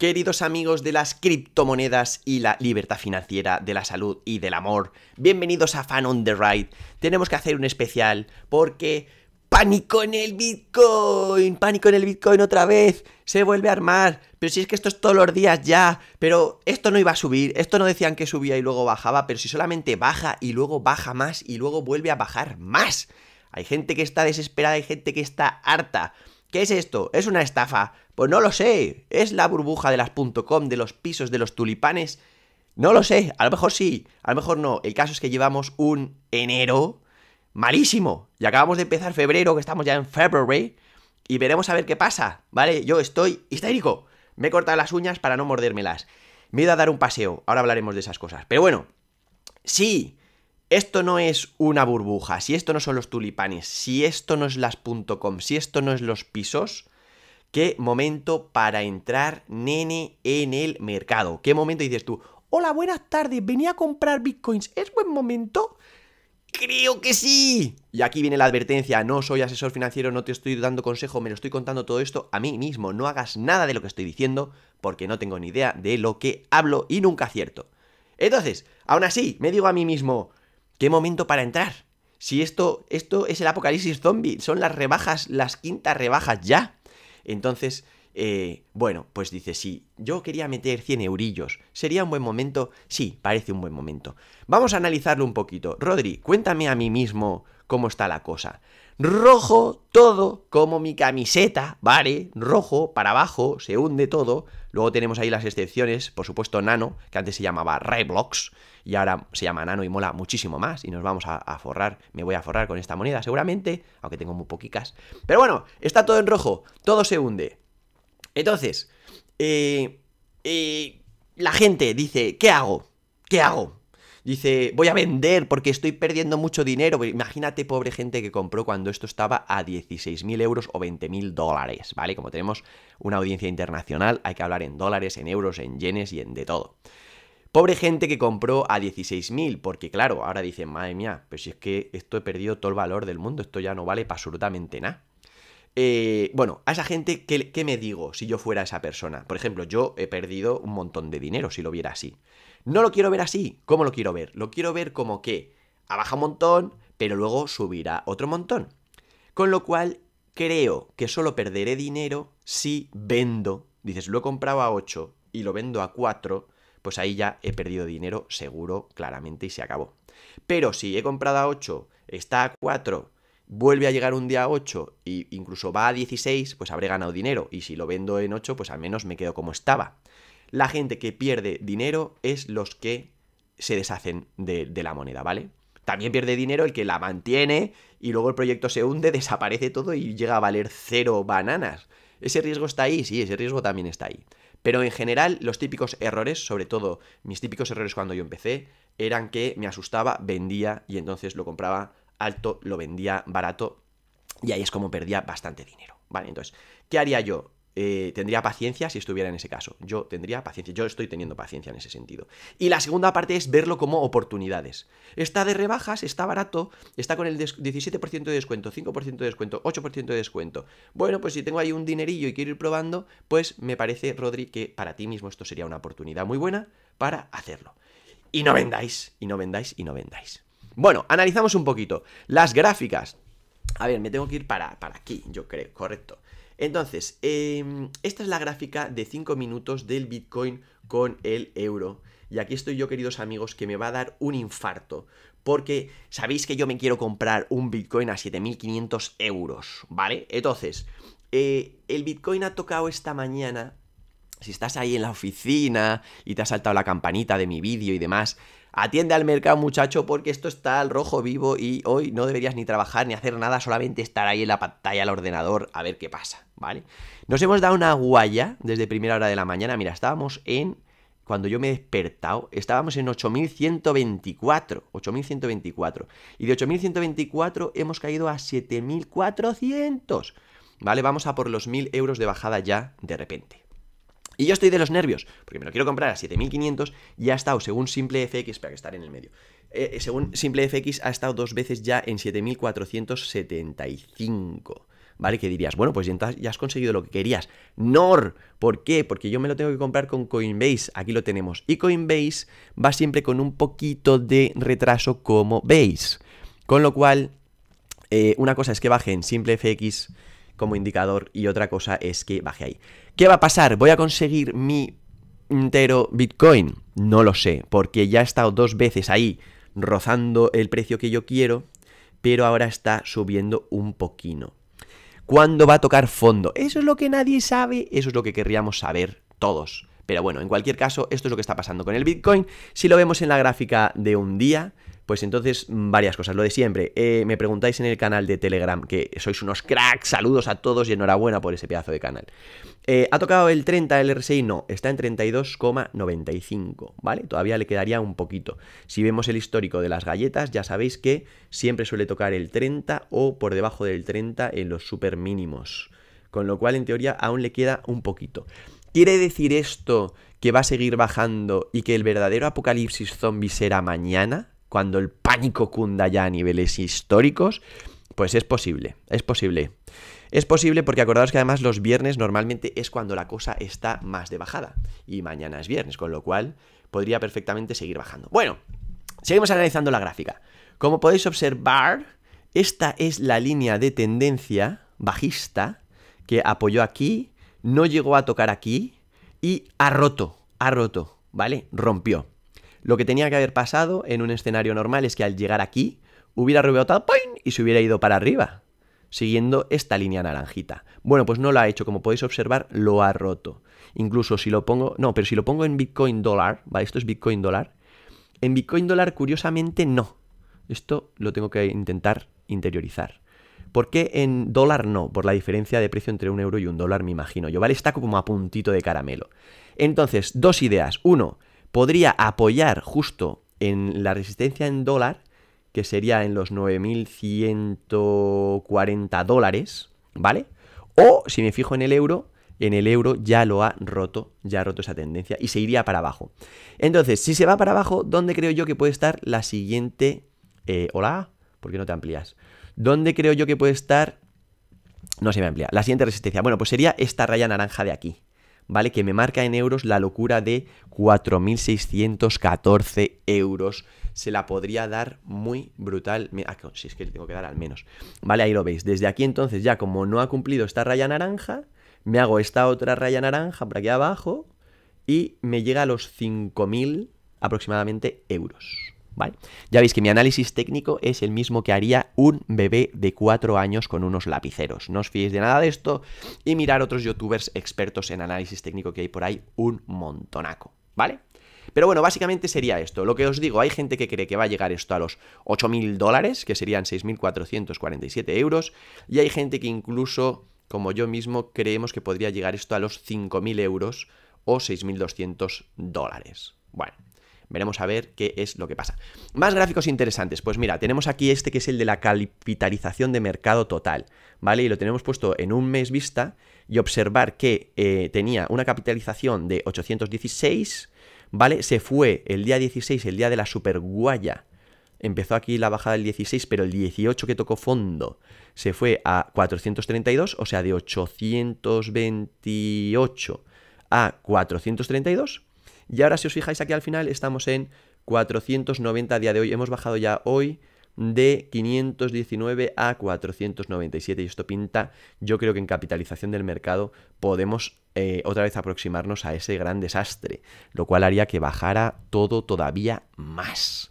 Queridos amigos de las criptomonedas y la libertad financiera, de la salud y del amor, bienvenidos a Fan on the Ride. Tenemos que hacer un especial porque pánico en el Bitcoin, pánico en el Bitcoin otra vez, se vuelve a armar. Pero si es que esto es todos los días ya, pero esto no iba a subir, esto no decían que subía y luego bajaba, pero si solamente baja y luego baja más y luego vuelve a bajar más. Hay gente que está desesperada, hay gente que está harta. ¿Qué es esto? ¿Es una estafa? Pues no lo sé. ¿Es la burbuja de las .com, de los pisos, de los tulipanes? No lo sé. A lo mejor sí, a lo mejor no. El caso es que llevamos un enero malísimo. Y acabamos de empezar febrero, que estamos ya en February. Y veremos a ver qué pasa, ¿vale? Yo estoy histérico. Me he cortado las uñas para no mordérmelas. Me he ido a dar un paseo. Ahora hablaremos de esas cosas. Pero bueno, sí, esto no es una burbuja, si esto no son los tulipanes, si esto no es las .com, si esto no es los pisos, qué momento para entrar, nene, en el mercado. ¿Qué momento dices tú? Hola, buenas tardes, venía a comprar bitcoins, ¿es buen momento? Creo que sí. Y aquí viene la advertencia, no soy asesor financiero, no te estoy dando consejo, me lo estoy contando todo esto a mí mismo. No hagas nada de lo que estoy diciendo porque no tengo ni idea de lo que hablo y nunca acierto. Entonces, aún así, me digo a mí mismo, ¿Qué momento para entrar? Si esto, esto es el apocalipsis zombie, son las rebajas, las quintas rebajas ya. Entonces, eh, bueno, pues dice, sí, yo quería meter 100 eurillos. ¿Sería un buen momento? Sí, parece un buen momento. Vamos a analizarlo un poquito. Rodri, cuéntame a mí mismo cómo está la cosa. Rojo todo, como mi camiseta, ¿vale? Rojo, para abajo, se hunde todo. Luego tenemos ahí las excepciones, por supuesto Nano, que antes se llamaba Roblox y ahora se llama Nano y mola muchísimo más y nos vamos a, forrar, me voy a forrar con esta moneda seguramente, aunque tengo muy poquitas. Pero bueno, está todo en rojo, todo se hunde. Entonces, eh, eh, la gente dice, ¿qué hago? ¿Qué hago? Dice, voy a vender porque estoy perdiendo mucho dinero. Imagínate, pobre gente que compró cuando esto estaba a 16.000 euros o 20.000 dólares, ¿vale? Como tenemos una audiencia internacional, hay que hablar en dólares, en euros, en yenes y en de todo. Pobre gente que compró a 16.000, porque claro, ahora dicen, madre mía, pero si es que esto he perdido todo el valor del mundo, esto ya no vale para absolutamente nada. Eh, bueno, a esa gente, ¿qué, ¿qué, me digo si yo fuera esa persona? Por ejemplo, yo he perdido un montón de dinero si lo viera así. No lo quiero ver así. ¿Cómo lo quiero ver? Lo quiero ver como que ha bajado un montón, pero luego subirá otro montón. Con lo cual, creo que solo perderé dinero si vendo. Dices, lo he comprado a 8 y lo vendo a 4 pues ahí ya he perdido dinero seguro, claramente, y se acabó. Pero si he comprado a 8, está a 4, vuelve a llegar un día a 8 e incluso va a 16, pues habré ganado dinero. Y si lo vendo en 8, pues al menos me quedo como estaba. La gente que pierde dinero es los que se deshacen de, de la moneda, ¿vale? También pierde dinero el que la mantiene y luego el proyecto se hunde, desaparece todo y llega a valer cero bananas. ¿Ese riesgo está ahí? Sí, ese riesgo también está ahí. Pero en general, los típicos errores, sobre todo mis típicos errores cuando yo empecé, eran que me asustaba, vendía y entonces lo compraba alto, lo vendía barato y ahí es como perdía bastante dinero. Vale, entonces, ¿qué haría yo? Eh, tendría paciencia si estuviera en ese caso. Yo tendría paciencia, yo estoy teniendo paciencia en ese sentido. Y la segunda parte es verlo como oportunidades. Está de rebajas, está barato, está con el 17% de descuento, 5% de descuento, 8% de descuento. Bueno, pues si tengo ahí un dinerillo y quiero ir probando, pues me parece, Rodri, que para ti mismo esto sería una oportunidad muy buena para hacerlo. Y no vendáis, y no vendáis, y no vendáis. Bueno, analizamos un poquito. Las gráficas. A ver, me tengo que ir para, para aquí, yo creo, correcto. Entonces, em, esta es la gráfica de 5 minutos del Bitcoin con el euro. Y aquí estoy yo, queridos amigos, que me va a dar un infarto. Porque sabéis que yo me quiero comprar un Bitcoin a 7.500 euros, ¿vale? Entonces, eh, el Bitcoin ha tocado esta mañana. Si estás ahí en la oficina y te ha saltado la campanita de mi vídeo y demás, Atiende al mercado, muchacho, porque esto está al rojo vivo y hoy no deberías ni trabajar ni hacer nada, solamente estar ahí en la pantalla del ordenador a ver qué pasa, ¿vale? Nos hemos dado una guaya desde primera hora de la mañana. Mira, estábamos en. Cuando yo me he despertado, estábamos en 8124. 8124. Y de 8124 hemos caído a 7400. ¿Vale? Vamos a por los 1000 euros de bajada ya de repente. Y yo estoy de los nervios, porque me lo quiero comprar a 7500 y ha estado, según SimpleFX, espera que estar en el medio. Eh, eh, según SimpleFX, ha estado dos veces ya en 7475. ¿vale? Que dirías, bueno, pues ya has conseguido lo que querías. NOR, ¿por qué? Porque yo me lo tengo que comprar con Coinbase, aquí lo tenemos. Y Coinbase va siempre con un poquito de retraso como veis. Con lo cual, eh, una cosa es que baje en simple FX como indicador y otra cosa es que baje ahí. ¿Qué va a pasar? ¿Voy a conseguir mi entero Bitcoin? No lo sé, porque ya he estado dos veces ahí rozando el precio que yo quiero, pero ahora está subiendo un poquito. ¿Cuándo va a tocar fondo? Eso es lo que nadie sabe, eso es lo que querríamos saber todos. Pero bueno, en cualquier caso, esto es lo que está pasando con el Bitcoin. Si lo vemos en la gráfica de un día, pues entonces, mm, varias cosas. Lo de siempre, eh, me preguntáis en el canal de Telegram que sois unos cracks, saludos a todos y enhorabuena por ese pedazo de canal. Eh, ¿Ha tocado el 30 el RSI? No, está en 32,95, ¿vale? Todavía le quedaría un poquito. Si vemos el histórico de las galletas, ya sabéis que siempre suele tocar el 30 o por debajo del 30 en los super mínimos. Con lo cual, en teoría, aún le queda un poquito. ¿Quiere decir esto que va a seguir bajando y que el verdadero apocalipsis zombie será mañana? Cuando el pánico cunda ya a niveles históricos, pues es posible, es posible. Es posible porque acordaos que además los viernes normalmente es cuando la cosa está más de bajada. Y mañana es viernes, con lo cual podría perfectamente seguir bajando. Bueno, seguimos analizando la gráfica. Como podéis observar, esta es la línea de tendencia bajista que apoyó aquí, no llegó a tocar aquí y ha roto, ha roto, ¿vale? Rompió. Lo que tenía que haber pasado en un escenario normal es que al llegar aquí hubiera rebotado y se hubiera ido para arriba, siguiendo esta línea naranjita. Bueno, pues no lo ha hecho, como podéis observar, lo ha roto. Incluso si lo pongo, no, pero si lo pongo en Bitcoin dólar, ¿vale? Esto es Bitcoin dólar. En Bitcoin dólar, curiosamente, no. Esto lo tengo que intentar interiorizar. ¿Por qué en dólar no? Por la diferencia de precio entre un euro y un dólar, me imagino yo, ¿vale? Está como a puntito de caramelo. Entonces, dos ideas. Uno, podría apoyar justo en la resistencia en dólar, que sería en los 9.140 dólares, ¿vale? O si me fijo en el euro, en el euro ya lo ha roto, ya ha roto esa tendencia y se iría para abajo. Entonces, si se va para abajo, ¿dónde creo yo que puede estar la siguiente... Eh, Hola, ¿por qué no te amplías? ¿Dónde creo yo que puede estar... No se me amplía. La siguiente resistencia. Bueno, pues sería esta raya naranja de aquí. ¿Vale? Que me marca en euros la locura de 4.614 euros. Se la podría dar muy brutal. Ah, si es que le tengo que dar al menos. Vale, ahí lo veis. Desde aquí entonces ya como no ha cumplido esta raya naranja, me hago esta otra raya naranja por aquí abajo y me llega a los 5.000 aproximadamente euros. Ya veis que mi análisis técnico es el mismo que haría un bebé de 4 años con unos lapiceros. No os fiéis de nada de esto y mirar otros youtubers expertos en análisis técnico que hay por ahí un montonaco, ¿vale? Pero bueno, básicamente sería esto. Lo que os digo, hay gente que cree que va a llegar esto a los 8.000 dólares, que serían 6.447 euros, y hay gente que incluso, como yo mismo, creemos que podría llegar esto a los 5.000 euros o 6.200 dólares. Bueno, Veremos a ver qué es lo que pasa. Más gráficos interesantes. Pues mira, tenemos aquí este que es el de la capitalización de mercado total, ¿vale? Y lo tenemos puesto en un mes vista y observar que eh, tenía una capitalización de 816, ¿vale? Se fue el día 16, el día de la superguaya. Empezó aquí la bajada del 16, pero el 18 que tocó fondo se fue a 432, o sea, de 828 a 432. Y ahora si os fijáis aquí al final estamos en 490 a día de hoy. Hemos bajado ya hoy de 519 a 497 y esto pinta, yo creo que en capitalización del mercado podemos eh, otra vez aproximarnos a ese gran desastre, lo cual haría que bajara todo todavía más.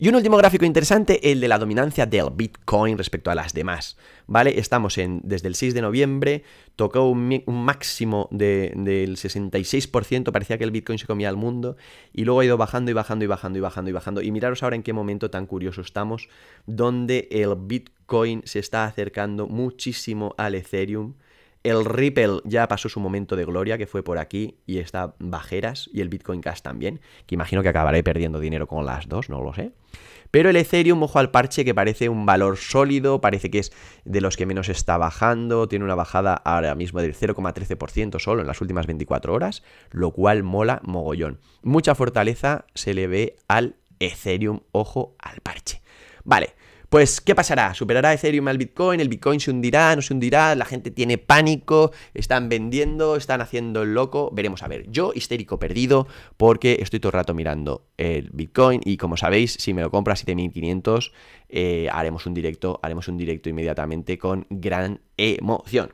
Y un último gráfico interesante, el de la dominancia del Bitcoin respecto a las demás. ¿Vale? Estamos en, desde el 6 de noviembre, tocó un, máximo del 66%, parecía que el Bitcoin se comía al mundo, y luego ha ido bajando y bajando y bajando y bajando y bajando. Y miraros ahora en qué momento tan curioso estamos, donde el Bitcoin se está acercando muchísimo al Ethereum. El Ripple ya pasó su momento de gloria, que fue por aquí, y está bajeras, y el Bitcoin Cash también, que imagino que acabaré perdiendo dinero con las dos, no lo sé. Pero el Ethereum, ojo al parche, que parece un valor sólido, parece que es de los que menos está bajando, tiene una bajada ahora mismo del 0,13% solo en las últimas 24 horas, lo cual mola mogollón. Mucha fortaleza se le ve al Ethereum, ojo al parche. Vale, Pues, ¿qué pasará? ¿Superará Ethereum al Bitcoin? ¿El Bitcoin se hundirá? ¿No se hundirá? ¿La gente tiene pánico? ¿Están vendiendo? ¿Están haciendo el loco? Veremos a ver. Yo, histérico perdido, porque estoy todo el rato mirando el Bitcoin y como sabéis, si me lo compro a 7500, eh, haremos un directo, haremos un directo inmediatamente con gran emoción.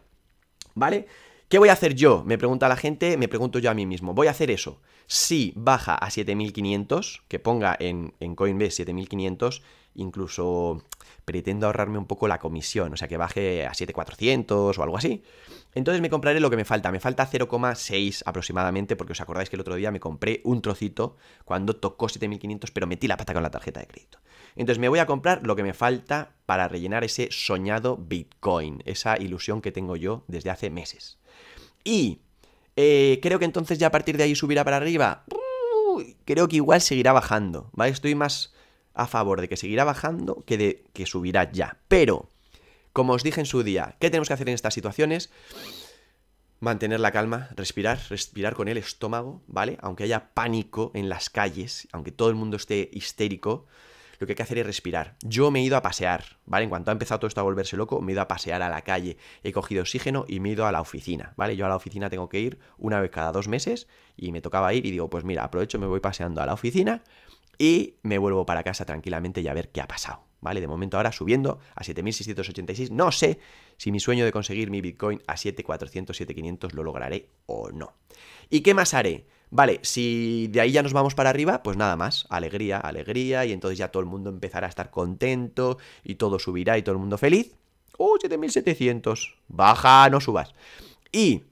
¿Vale? ¿Qué voy a hacer yo? Me pregunta la gente, me pregunto yo a mí mismo. Voy a hacer eso. Si baja a 7500, que ponga en, en Coinbase 7500, incluso pretendo ahorrarme un poco la comisión, o sea, que baje a 7400 o algo así. Entonces me compraré lo que me falta, me falta 0,6 aproximadamente, porque os acordáis que el otro día me compré un trocito cuando tocó 7500, pero metí la pata con la tarjeta de crédito. Entonces me voy a comprar lo que me falta para rellenar ese soñado Bitcoin, esa ilusión que tengo yo desde hace meses. Y eh, creo que entonces ya a partir de ahí subirá para arriba. creo que igual seguirá bajando, ¿vale? Estoy más a favor de que seguirá bajando que de que subirá ya. Pero, como os dije en su día, ¿qué tenemos que hacer en estas situaciones? Mantener la calma, respirar, respirar con el estómago, ¿vale? Aunque haya pánico en las calles, aunque todo el mundo esté histérico, lo que hay que hacer es respirar. Yo me he ido a pasear, ¿vale? En cuanto ha empezado todo esto a volverse loco, me he ido a pasear a la calle, he cogido oxígeno y me he ido a la oficina, ¿vale? Yo a la oficina tengo que ir una vez cada dos meses y me tocaba ir y digo, pues mira, aprovecho, me voy paseando a la oficina y me vuelvo para casa tranquilamente y a ver qué ha pasado. ¿Vale? De momento ahora subiendo a 7686. No sé si mi sueño de conseguir mi Bitcoin a 7400, 7500 lo lograré o no. ¿Y qué más haré? Vale, si de ahí ya nos vamos para arriba, pues nada más, alegría, alegría, y entonces ya todo el mundo empezará a estar contento, y todo subirá y todo el mundo feliz. ¡Uh, 7700! Baja, no subas. Y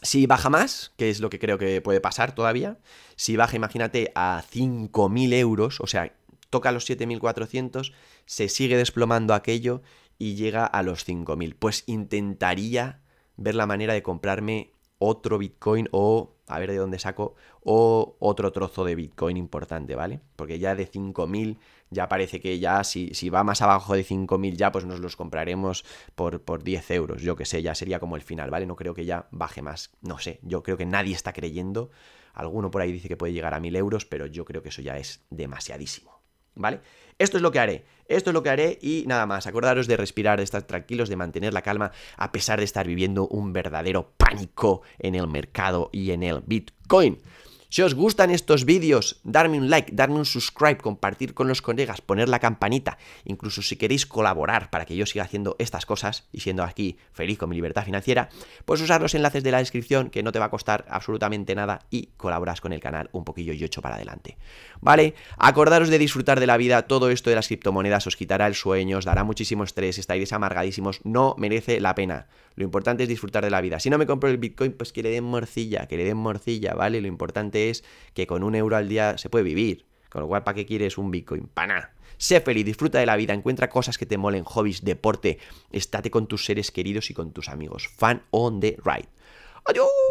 si baja más, que es lo que creo que puede pasar todavía, si baja, imagínate, a 5.000 euros, o sea, toca los 7.400, se sigue desplomando aquello y llega a los 5.000. Pues intentaría ver la manera de comprarme otro Bitcoin o a ver de dónde saco, o otro trozo de Bitcoin importante, ¿vale? Porque ya de 5.000 ya parece que ya si, si va más abajo de 5.000 ya pues nos los compraremos por, por 10 euros, yo que sé, ya sería como el final, ¿vale? No creo que ya baje más, no sé, yo creo que nadie está creyendo, alguno por ahí dice que puede llegar a 1.000 euros, pero yo creo que eso ya es demasiadísimo, ¿vale? Esto es lo que haré. Esto es lo que haré y nada más. Acordaros de respirar, de estar tranquilos, de mantener la calma a pesar de estar viviendo un verdadero pánico en el mercado y en el Bitcoin. Si os gustan estos vídeos, darme un like, darme un subscribe, compartir con los colegas, poner la campanita, incluso si queréis colaborar para que yo siga haciendo estas cosas y siendo aquí feliz con mi libertad financiera, pues usar los enlaces de la descripción que no te va a costar absolutamente nada y colaboras con el canal un poquillo y ocho para adelante. ¿Vale? Acordaros de disfrutar de la vida, todo esto de las criptomonedas os quitará el sueño, os dará muchísimo estrés, estaréis amargadísimos, no merece la pena. Lo importante es disfrutar de la vida. Si no me compro el Bitcoin, pues que le den morcilla, que le den morcilla, ¿vale? Lo importante es que con un euro al día se puede vivir. Con lo cual, ¿para qué quieres un Bitcoin? ¡Para nada! Sé feliz, disfruta de la vida, encuentra cosas que te molen, hobbies, deporte, estate con tus seres queridos y con tus amigos. Fan on the ride. ¡Adiós!